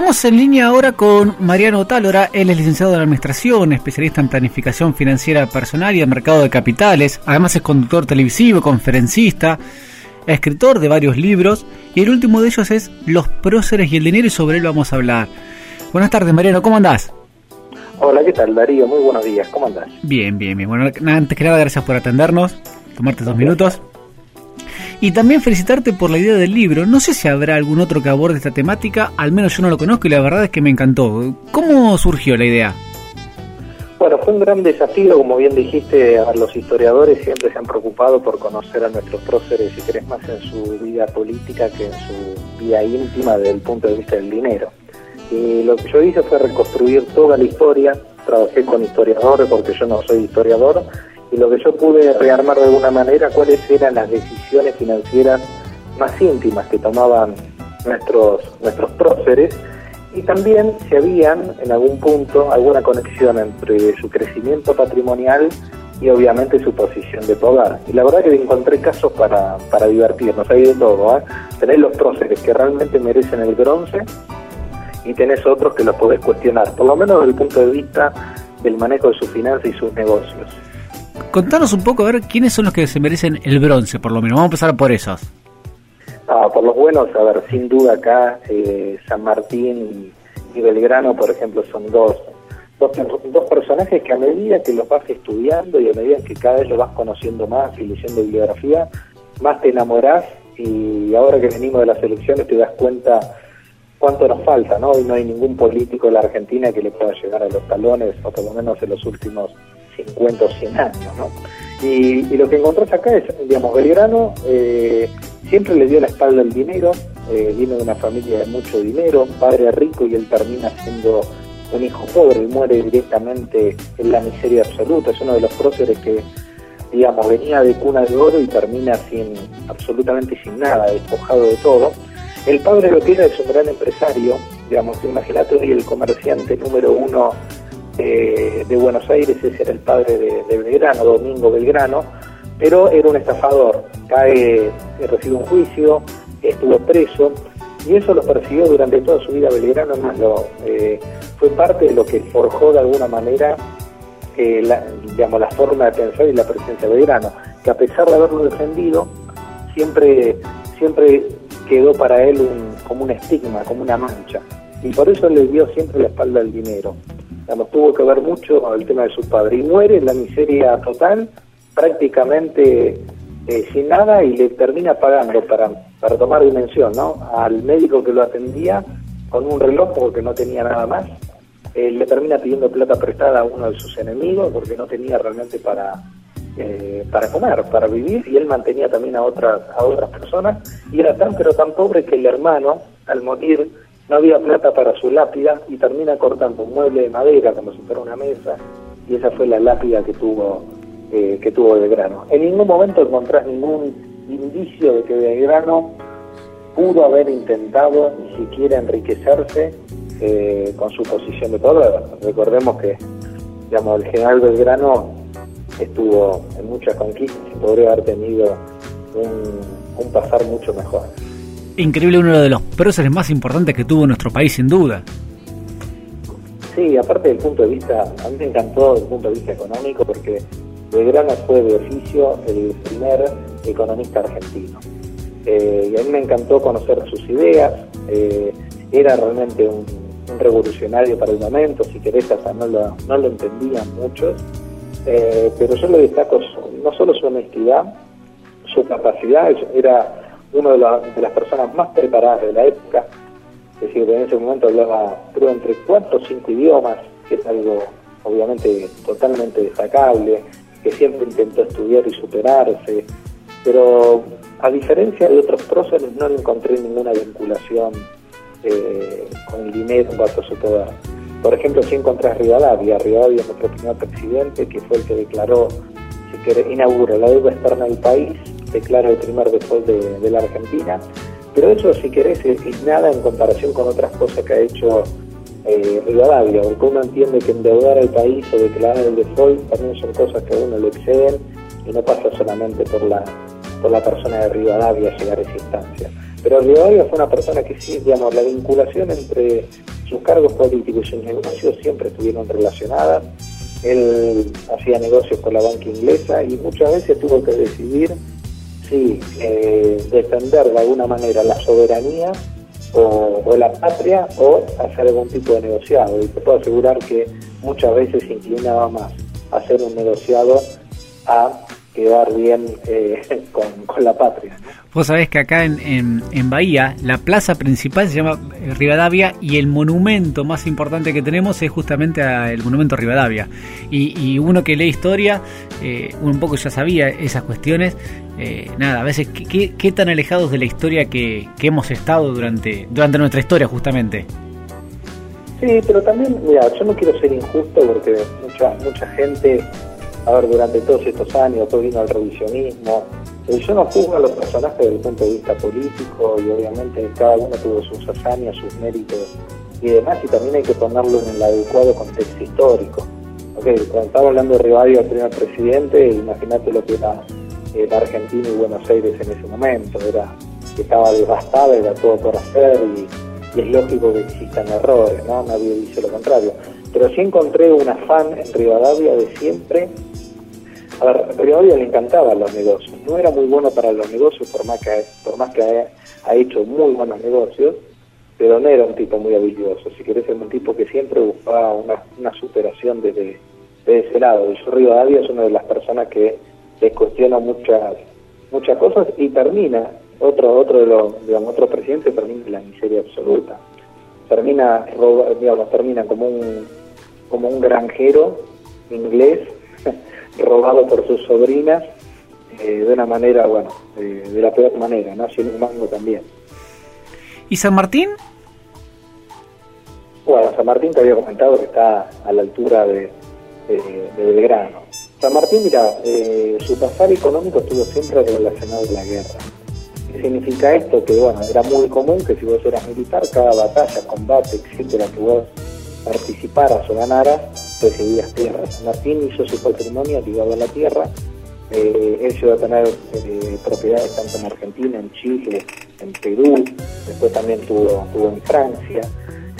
Estamos en línea ahora con Mariano Tálora, él es licenciado en Administración, especialista en planificación financiera personal y en mercado de capitales, además es conductor televisivo, conferencista, escritor de varios libros y el último de ellos es Los próceres y el dinero y sobre él vamos a hablar. Buenas tardes Mariano, ¿cómo andás? Hola, ¿qué tal Darío? Muy buenos días, ¿cómo andás? Bien, bien, bien. Bueno, antes que nada, gracias por atendernos, tomarte dos minutos. Y también felicitarte por la idea del libro. No sé si habrá algún otro que aborde esta temática, al menos yo no lo conozco y la verdad es que me encantó. ¿Cómo surgió la idea? Bueno, fue un gran desafío, como bien dijiste, a los historiadores siempre se han preocupado por conocer a nuestros próceres, si querés, más en su vida política que en su vida íntima desde el punto de vista del dinero. Y lo que yo hice fue reconstruir toda la historia, trabajé con historiadores porque yo no soy historiador, y lo que yo pude rearmar de alguna manera cuáles eran las decisiones financieras más íntimas que tomaban nuestros, nuestros próceres y también si habían en algún punto alguna conexión entre su crecimiento patrimonial y obviamente su posición de poder. Y la verdad que encontré casos para, para divertirnos, hay de todo. ¿eh? Tenés los próceres que realmente merecen el bronce y tenés otros que los podés cuestionar, por lo menos desde el punto de vista del manejo de sus finanzas y sus negocios. Contanos un poco, a ver, quiénes son los que se merecen el bronce, por lo menos. Vamos a empezar por esos. Ah, por los buenos, a ver, sin duda acá eh, San Martín y, Belgrano, por ejemplo, son dos, dos, dos, personajes que a medida que los vas estudiando y a medida que cada vez los vas conociendo más y leyendo bibliografía, más te enamorás y ahora que venimos de las elecciones te das cuenta cuánto nos falta, ¿no? Y no hay ningún político en la Argentina que le pueda llegar a los talones, o por lo menos en los últimos 50 o 100 años, ¿no? Y, lo que encontrás acá es, digamos, Belgrano eh, siempre le dio la espalda al dinero, eh, viene de una familia de mucho dinero, padre rico y él termina siendo un hijo pobre, y muere directamente en la miseria absoluta, es uno de los próceres que, digamos, venía de cuna de oro y termina sin absolutamente sin nada, despojado de todo. El padre lo que era es un gran empresario, digamos, imagínate hoy el comerciante número uno eh, de Buenos Aires, ese era el padre de, Belgrano, Domingo Belgrano, pero era un estafador, cae, eh, recibe un juicio, estuvo preso, y eso lo persiguió durante toda su vida Belgrano, eh, fue parte de lo que forjó de alguna manera la, digamos, la forma de pensar y la presencia de Belgrano, que a pesar de haberlo defendido, siempre, siempre quedó para él como un estigma, como una mancha, y por eso le dio siempre la espalda al dinero tuvo que ver mucho el tema de su padre. Y muere en la miseria total, prácticamente eh, sin nada, y le termina pagando para, para tomar dimensión, ¿no? Al médico que lo atendía con un reloj porque no tenía nada más. Eh, le termina pidiendo plata prestada a uno de sus enemigos porque no tenía realmente para, eh, para comer, para vivir, y él mantenía también a otras, a otras personas, y era tan pero tan pobre que el hermano, al morir, no había plata para su lápida y termina cortando un mueble de madera como si fuera una mesa y esa fue la lápida que tuvo eh, que tuvo Belgrano. En ningún momento encontrás ningún indicio de que Belgrano pudo haber intentado ni siquiera enriquecerse eh, con su posición de poder. Recordemos que el general Belgrano estuvo en muchas conquistas y podría haber tenido un, un pasar mucho mejor increíble, uno de los próceres más importantes que tuvo nuestro país, sin duda. Sí, aparte del punto de vista, a mí me encantó el punto de vista económico porque Belgrano fue de oficio el primer economista argentino. Eh, y a mí me encantó conocer sus ideas, eh, era realmente un, revolucionario para el momento, si querés, hasta no lo, no lo entendían muchos, eh, pero yo le destaco no solo su honestidad, su capacidad, era una de, las personas más preparadas de la época, es decir, en ese momento hablaba creo entre cuatro o cinco idiomas, que es algo obviamente totalmente destacable, que siempre intentó estudiar y superarse, pero a diferencia de otros próceres no encontré ninguna vinculación eh, con el dinero bajo su poder. Por ejemplo, si encontré a Rivadavia, Rivadavia nuestro primer presidente, que fue el que declaró, que inaugura la deuda externa del país declara el primer default de, la Argentina. Pero eso, si querés, es, nada en comparación con otras cosas que ha hecho eh, Rivadavia, porque uno entiende que endeudar al país o declarar el default también son cosas que a uno le exceden y no pasa solamente por la, por la persona de Rivadavia llegar a esa instancia. Pero Rivadavia fue una persona que sí, digamos, la vinculación entre sus cargos políticos y sus negocios siempre estuvieron relacionadas. Él hacía negocios con la banca inglesa y muchas veces tuvo que decidir si eh, defender de alguna manera la soberanía o, o, la patria o hacer algún tipo de negociado. Y te puedo asegurar que muchas veces inclinaba más hacer un negociado a quedar bien eh, con, con, la patria. Vos sabés que acá en, en, Bahía la plaza principal se llama eh, Rivadavia y el monumento más importante que tenemos es justamente el monumento Rivadavia. Y, y, uno que lee historia, eh, un poco ya sabía esas cuestiones. Eh, nada, a veces ¿qué, qué, tan alejados de la historia que, que hemos estado durante, durante nuestra historia justamente. Sí, pero también, mira, yo no quiero ser injusto porque mucha mucha gente a ver, durante todos estos años, todo vino el revisionismo. Yo no juzgo a los personajes desde el punto de vista político y obviamente cada uno tuvo sus hazañas, sus méritos y demás, y también hay que ponerlo en el adecuado contexto histórico. Okay, cuando estamos hablando de Rivadavia, el primer presidente, imagínate lo que era la Argentina y Buenos Aires en ese momento, era estaba devastada, era todo por hacer y, y es lógico que existan errores, ¿no? Nadie dice lo contrario. Pero sí encontré un afán en Rivadavia de siempre a ver, Rivadavia le encantaban los negocios. No era muy bueno para los negocios, por más que, por más que ha, hecho muy buenos negocios, pero no era un tipo muy habilidoso. Si querés, ser un tipo que siempre buscaba una, superación desde, ese lado. Y yo, Rivadavia es una de las personas que le cuestiona muchas muchas cosas y termina, otro otro de los, digamos, otro presidente termina en la miseria absoluta. Termina, digamos, termina como un, como un granjero inglés robado por sus sobrinas eh, de una manera, bueno, eh, de la peor manera, ¿no? Sin un mango también. ¿Y San Martín? Bueno, San Martín te había comentado que está a la altura de, de, Belgrano. San Martín, mira, eh, su pasar económico estuvo siempre relacionado con la guerra. ¿Qué significa esto? Que, bueno, era muy común que si vos eras militar, cada batalla, combate, etcétera, que vos participaras o ganaras, recibías tierras. San Martín hizo su patrimonio ligado a la tierra. Eh, él llegó a tener eh, propiedades tanto en Argentina, en Chile, en Perú, después también tuvo, tuvo en Francia,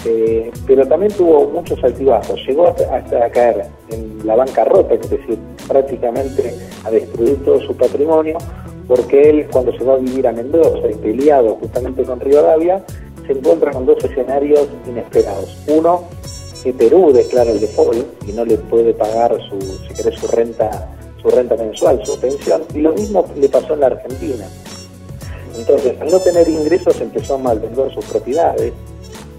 eh, pero también tuvo muchos altibajos. Llegó hasta, a caer en la bancarrota, es decir, prácticamente a destruir todo su patrimonio, porque él cuando se va a vivir a Mendoza y peleado justamente con Rivadavia, se encuentra con dos escenarios inesperados. Uno, que Perú declara el default y no le puede pagar su, si querés, su renta, su renta mensual, su pensión, y lo mismo le pasó en la Argentina. Entonces, al no tener ingresos, empezó a malvender sus propiedades,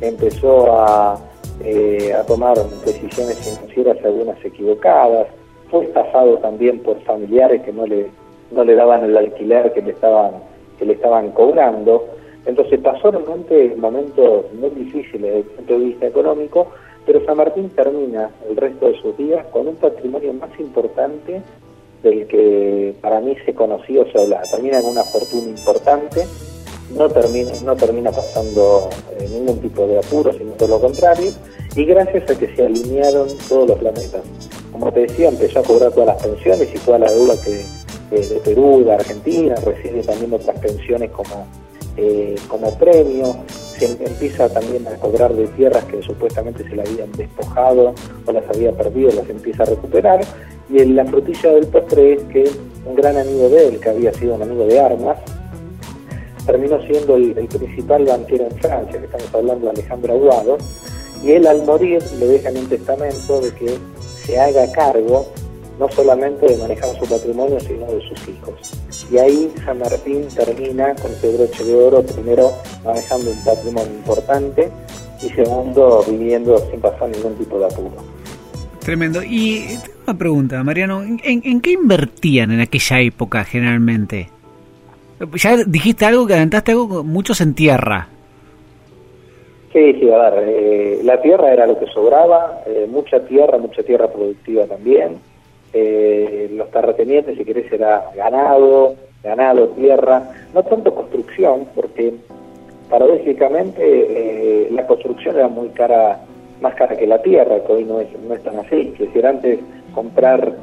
empezó a, eh, a tomar decisiones financieras algunas equivocadas, fue estafado también por familiares que no le, no le daban el alquiler que le estaban, que le estaban cobrando. Entonces pasó realmente momentos muy difíciles desde el punto de vista económico, pero San Martín termina el resto de sus días con un patrimonio más importante del que para mí se conocía o se. Termina con una fortuna importante, no termina, no termina pasando eh, ningún tipo de apuro, sino todo lo contrario, y gracias a que se alinearon todos los planetas. Como te decía, empezó a cobrar todas las pensiones y toda la deuda que de Perú, de Argentina, recibe también otras pensiones como, eh, como premio, empieza también a cobrar de tierras que supuestamente se le habían despojado o las había perdido, las empieza a recuperar. Y la frutilla del postre es que un gran amigo de él, que había sido un amigo de armas, terminó siendo el, principal banquero en Francia, que estamos hablando de Alejandro Aguado, y él al morir le deja un testamento de que se haga cargo no solamente de manejar su patrimonio, sino de sus hijos. Y ahí San Martín termina con ese broche de oro, primero manejando un patrimonio importante y segundo viviendo sin pasar ningún tipo de apuro. Tremendo. Y una pregunta, Mariano, ¿en, ¿en, qué invertían en aquella época generalmente? Ya dijiste algo, que adelantaste algo, muchos en tierra. Sí, sí, a ver, eh, la tierra era lo que sobraba, eh, mucha tierra, mucha tierra productiva también eh, los terratenientes, si querés, era ganado, ganado, tierra, no tanto construcción, porque paradójicamente eh, la construcción era muy cara, más cara que la tierra, que hoy no es, no es tan así. Es decir, antes comprar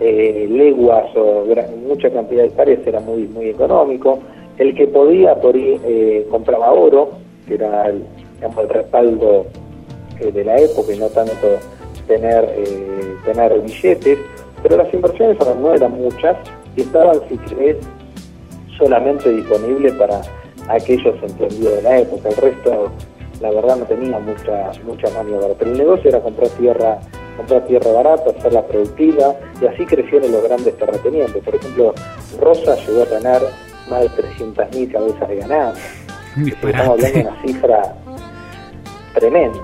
eh, leguas o mucha cantidad de hectáreas era muy, muy económico. El que podía por ahí eh, compraba oro, que era el, el respaldo eh, de la época y no tanto tener, tener billetes, pero las inversiones no eran muchas y estaban, si querés, solamente disponibles para aquellos entendidos de la época. El resto, la verdad, no tenía mucha, mucha maniobra. Pero el negocio era comprar tierra comprar tierra barata, hacerla productiva, y así crecieron los grandes terratenientes. Por ejemplo, Rosa llegó a tener más de 300.000 cabezas de ganado. Estamos hablando de una cifra tremenda.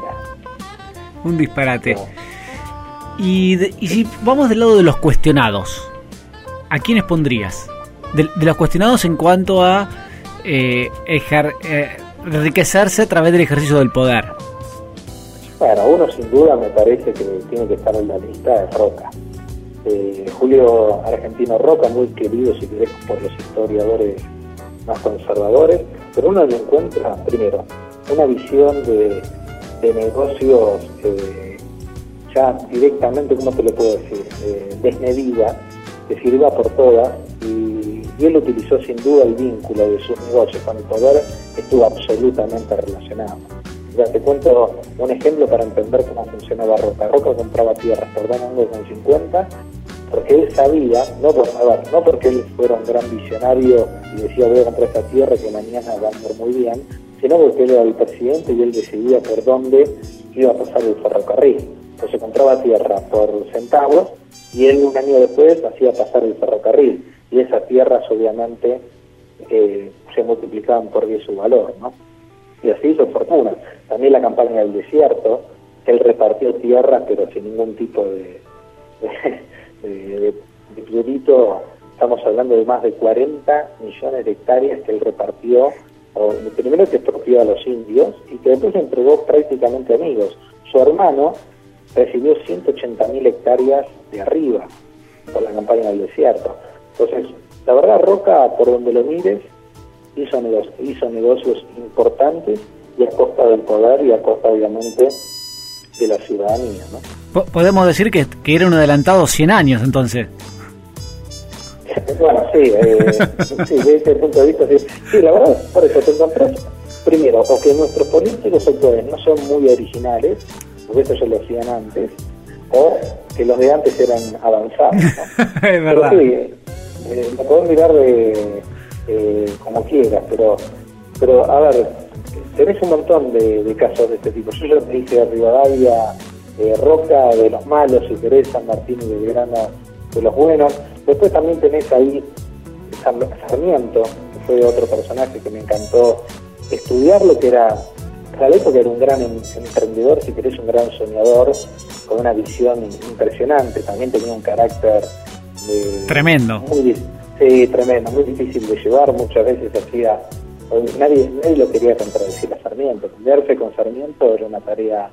Un disparate. Y, si vamos del lado de los cuestionados, ¿a quiénes pondrías? De, los cuestionados en cuanto a eh, eh, enriquecerse a través del ejercicio del poder. Bueno, uno sin duda me parece que tiene que estar en la lista de Roca. Eh, Julio Argentino Roca, muy querido si querés por los historiadores más conservadores, pero uno le encuentra, primero, una visión de, negocios eh, ya directamente, ¿cómo te lo puedo decir?, eh, desmedida, que sirva por todas, y, y, él utilizó sin duda el vínculo de sus negocios con el poder, estuvo absolutamente relacionado. Ya te cuento un ejemplo para entender cómo funcionaba Roca. Roca compraba tierras por con 50 porque él sabía, no, por, no porque él fuera un gran visionario y decía voy a comprar esta tierra que mañana va a andar muy bien, sino porque él era el presidente y él decidía por dónde iba a pasar el ferrocarril. Entonces compraba tierra por centavos y él un año después hacía pasar el ferrocarril y esas tierras obviamente eh, se multiplicaban por 10 su valor, ¿no? Y así hizo fortuna. También la campaña del desierto, él repartió tierras pero sin ningún tipo de, de, estamos hablando de más de 40 millones de hectáreas que él repartió, o, primero que expropió a los indios y que después entregó prácticamente amigos. Su hermano recibió 180 mil hectáreas de arriba por la campaña del desierto. Entonces, la verdad, Roca, por donde lo mires, hizo negocios, hizo negocios importantes y a costa del poder y a costa, obviamente, de la ciudadanía. ¿no? Podemos decir que, que era un adelantado 100 años, entonces. bueno, sí, eh, sí, desde ese punto de vista, sí. sí, la verdad, por eso te encontrás, primero, o que nuestros políticos actuales no son muy originales, porque eso ya lo hacían antes, o que los de antes eran avanzados. ¿no? es verdad. Pero sí, eh, lo podemos mirar de, eh, como quieras, pero, pero a ver, tenés un montón de, casos de este tipo. Yo ya te dije Rivadavia, eh, Roca de los malos, si querés, San Martín y Belgrano de los buenos. Después también tenés ahí Sarmiento, que fue otro personaje que me encantó estudiarlo, que era, claro que era un gran em, emprendedor, si querés, un gran soñador, con una visión impresionante. También tenía un carácter tremendo. Muy, sí, tremendo, muy difícil de llevar. Muchas veces hacía nadie, nadie lo quería contradecir a Sarmiento. Pelearse con Sarmiento era una tarea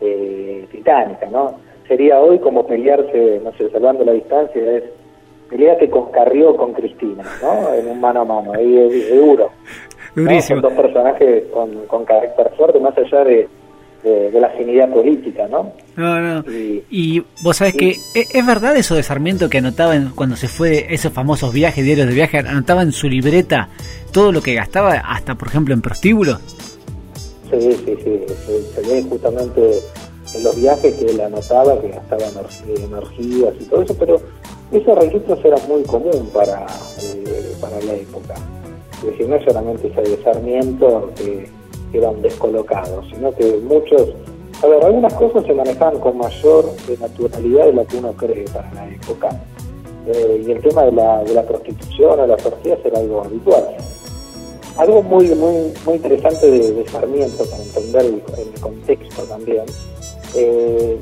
eh, titánica, ¿no? Sería hoy como pelearse, no sé, salvando la distancia, es pelearte con Carrió con Cristina, ¿no? En un mano a mano, ahí es, duro. Durísimo. Son dos personajes con, con carácter fuerte, más allá de, de, la afinidad política, ¿no? No, no. Y, vos sabés que ¿e-, ¿es, verdad eso de Sarmiento que anotaba cuando se fue esos famosos viajes, diarios de viaje, anotaba en su libreta todo lo que gastaba, hasta por ejemplo en prostíbulos? Sí, sí, sí. Se, ve justamente en los viajes que él anotaba que gastaba energías y todo eso, pero esos registros eran muy común para, eh, para la época. Es decir, no solamente de Sarmiento, que eran descolocados, sino que muchos, a ver, algunas cosas se manejaban con mayor naturalidad de lo que uno cree para la época. Eh, y el tema de la, de la prostitución o las orgías era algo habitual. Algo muy muy muy interesante de, Sarmiento para entender el, contexto también. Eh,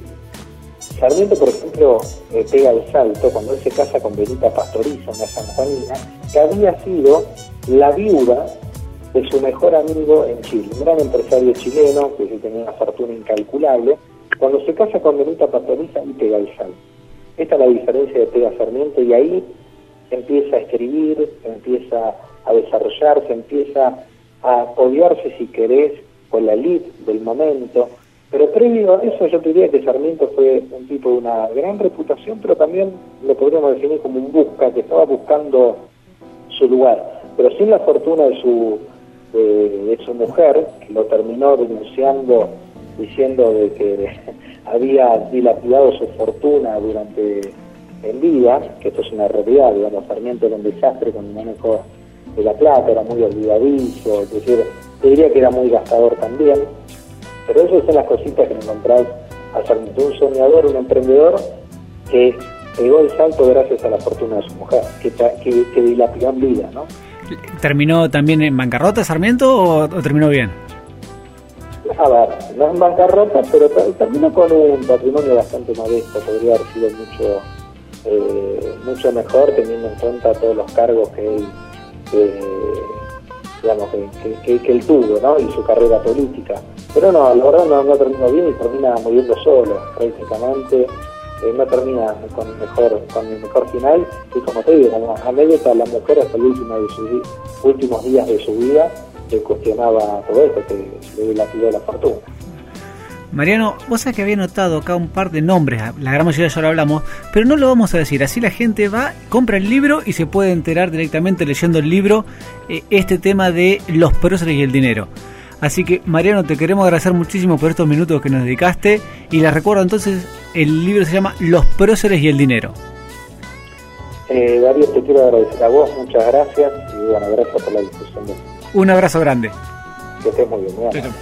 Sarmiento, por ejemplo, eh, pega el salto cuando él se casa con Benita Pastoriza, una sanjuanina, que había sido la viuda de su mejor amigo en Chile, un gran empresario chileno que tenía una fortuna incalculable, cuando se casa con Benita Pastoriza y pega el salto. Esta es la diferencia de Pega Sarmiento y ahí empieza a escribir, empieza a desarrollarse, empieza a apoyarse, si querés, con la elite del momento. Pero previo a eso yo diría que Sarmiento fue un tipo de una gran reputación, pero también lo podríamos definir como un busca, que estaba buscando su lugar. Pero sin la fortuna de su, de, su mujer, que lo terminó denunciando diciendo de que había dilapidado su fortuna durante en vida, que esto es una realidad, digamos, Sarmiento era un desastre con el manejo de la plata, era muy olvidadizo, es decir, te diría que era muy gastador también, pero esas son las cositas que encontrás a Sarmiento, un soñador, un emprendedor que pegó el salto gracias a la fortuna de su mujer, que, que, que dilapidó en vida, ¿no? ¿Terminó también en bancarrota Sarmiento o, terminó bien? A ver, no en bancarrota, pero terminó con un patrimonio bastante modesto, podría haber sido mucho eh, mucho mejor teniendo en cuenta todos los cargos que él, digamos, que, que, él tuvo ¿no? y su carrera política. Pero no, la verdad no, no terminó bien y termina muriendo solo, prácticamente. Eh, no termina con mejor con el mejor final y como te digo, como anécdota la mujer hasta el último de sus últimos días de su vida que cuestionaba todo esto, que le la de la fortuna. Mariano, vos sabés que había notado acá un par de nombres, la gran mayoría ya lo hablamos, pero no lo vamos a decir, así la gente va, compra el libro y se puede enterar directamente leyendo el libro eh, este tema de los próceres y el dinero. Así que Mariano, te queremos agradecer muchísimo por estos minutos que nos dedicaste y les recuerdo entonces, el libro se llama Los próceres y el dinero. Eh, Darío, te quiero agradecer a vos, muchas gracias y bueno, gracias por la discusión. Un abrazo grande. Que estés muy bien.